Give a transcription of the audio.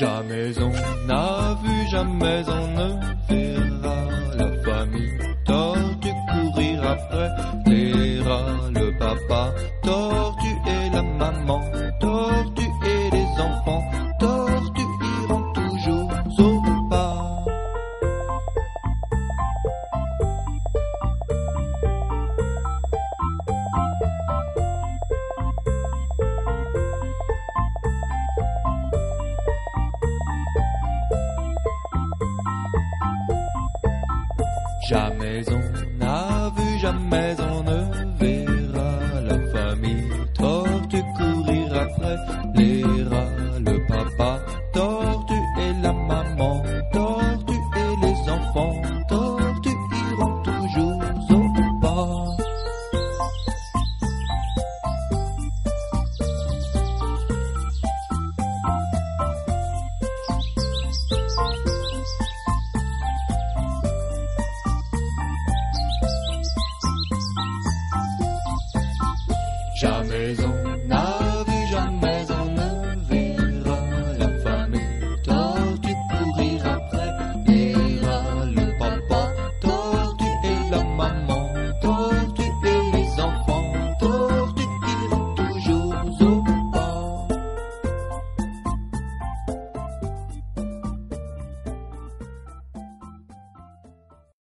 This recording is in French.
Jamais on n'a vu, jamais on ne verra. La famille tortue courir après. Les rats, le papa tortue Jamais on n'a vu, jamais on ne verra la famille tortue courir après les Já on n'a